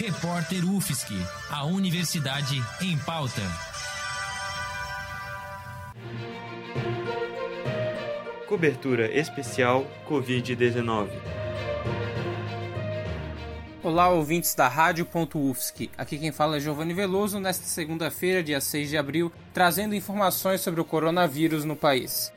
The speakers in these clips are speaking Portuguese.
Repórter UFSC, a Universidade em Pauta. Cobertura especial Covid-19. Olá, ouvintes da Rádio.UFSC. Aqui quem fala é Giovanni Veloso, nesta segunda-feira, dia 6 de abril, trazendo informações sobre o coronavírus no país.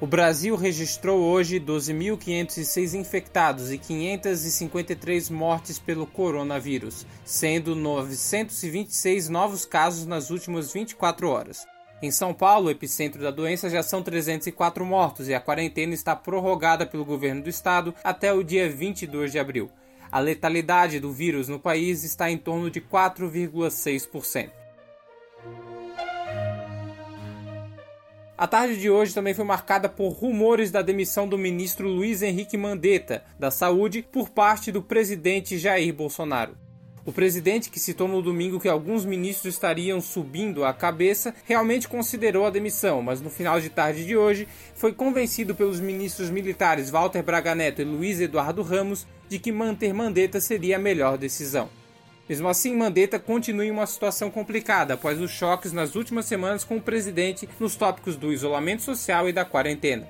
O Brasil registrou hoje 12.506 infectados e 553 mortes pelo coronavírus, sendo 926 novos casos nas últimas 24 horas. Em São Paulo, epicentro da doença, já são 304 mortos e a quarentena está prorrogada pelo governo do estado até o dia 22 de abril. A letalidade do vírus no país está em torno de 4,6%. A tarde de hoje também foi marcada por rumores da demissão do ministro Luiz Henrique Mandetta, da Saúde, por parte do presidente Jair Bolsonaro. O presidente, que citou no domingo que alguns ministros estariam subindo a cabeça, realmente considerou a demissão, mas no final de tarde de hoje foi convencido pelos ministros militares Walter Braga Neto e Luiz Eduardo Ramos de que manter Mandetta seria a melhor decisão. Mesmo assim, Mandetta continua em uma situação complicada após os choques nas últimas semanas com o presidente nos tópicos do isolamento social e da quarentena.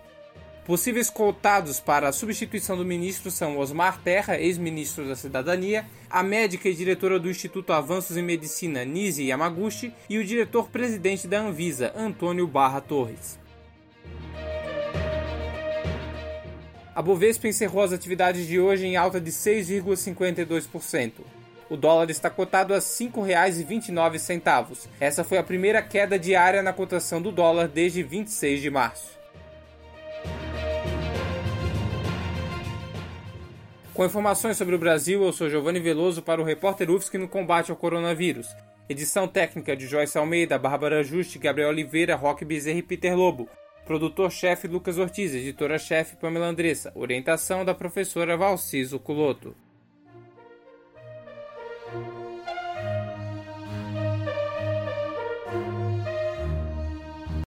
Possíveis cotados para a substituição do ministro são Osmar Terra, ex-ministro da Cidadania, a médica e diretora do Instituto Avanços em Medicina, Nise Yamaguchi, e o diretor-presidente da Anvisa, Antônio Barra Torres. A Bovespa encerrou as atividades de hoje em alta de 6,52%. O dólar está cotado a R$ 5,29. Essa foi a primeira queda diária na cotação do dólar desde 26 de março. Com informações sobre o Brasil, eu sou Giovanni Veloso para o Repórter UFSC no combate ao coronavírus. Edição técnica de Joyce Almeida, Bárbara Juste, Gabriel Oliveira, Roque Bezerra e Peter Lobo. Produtor-chefe Lucas Ortiz, editora-chefe Pamela Andressa. Orientação da professora Valciso Culoto.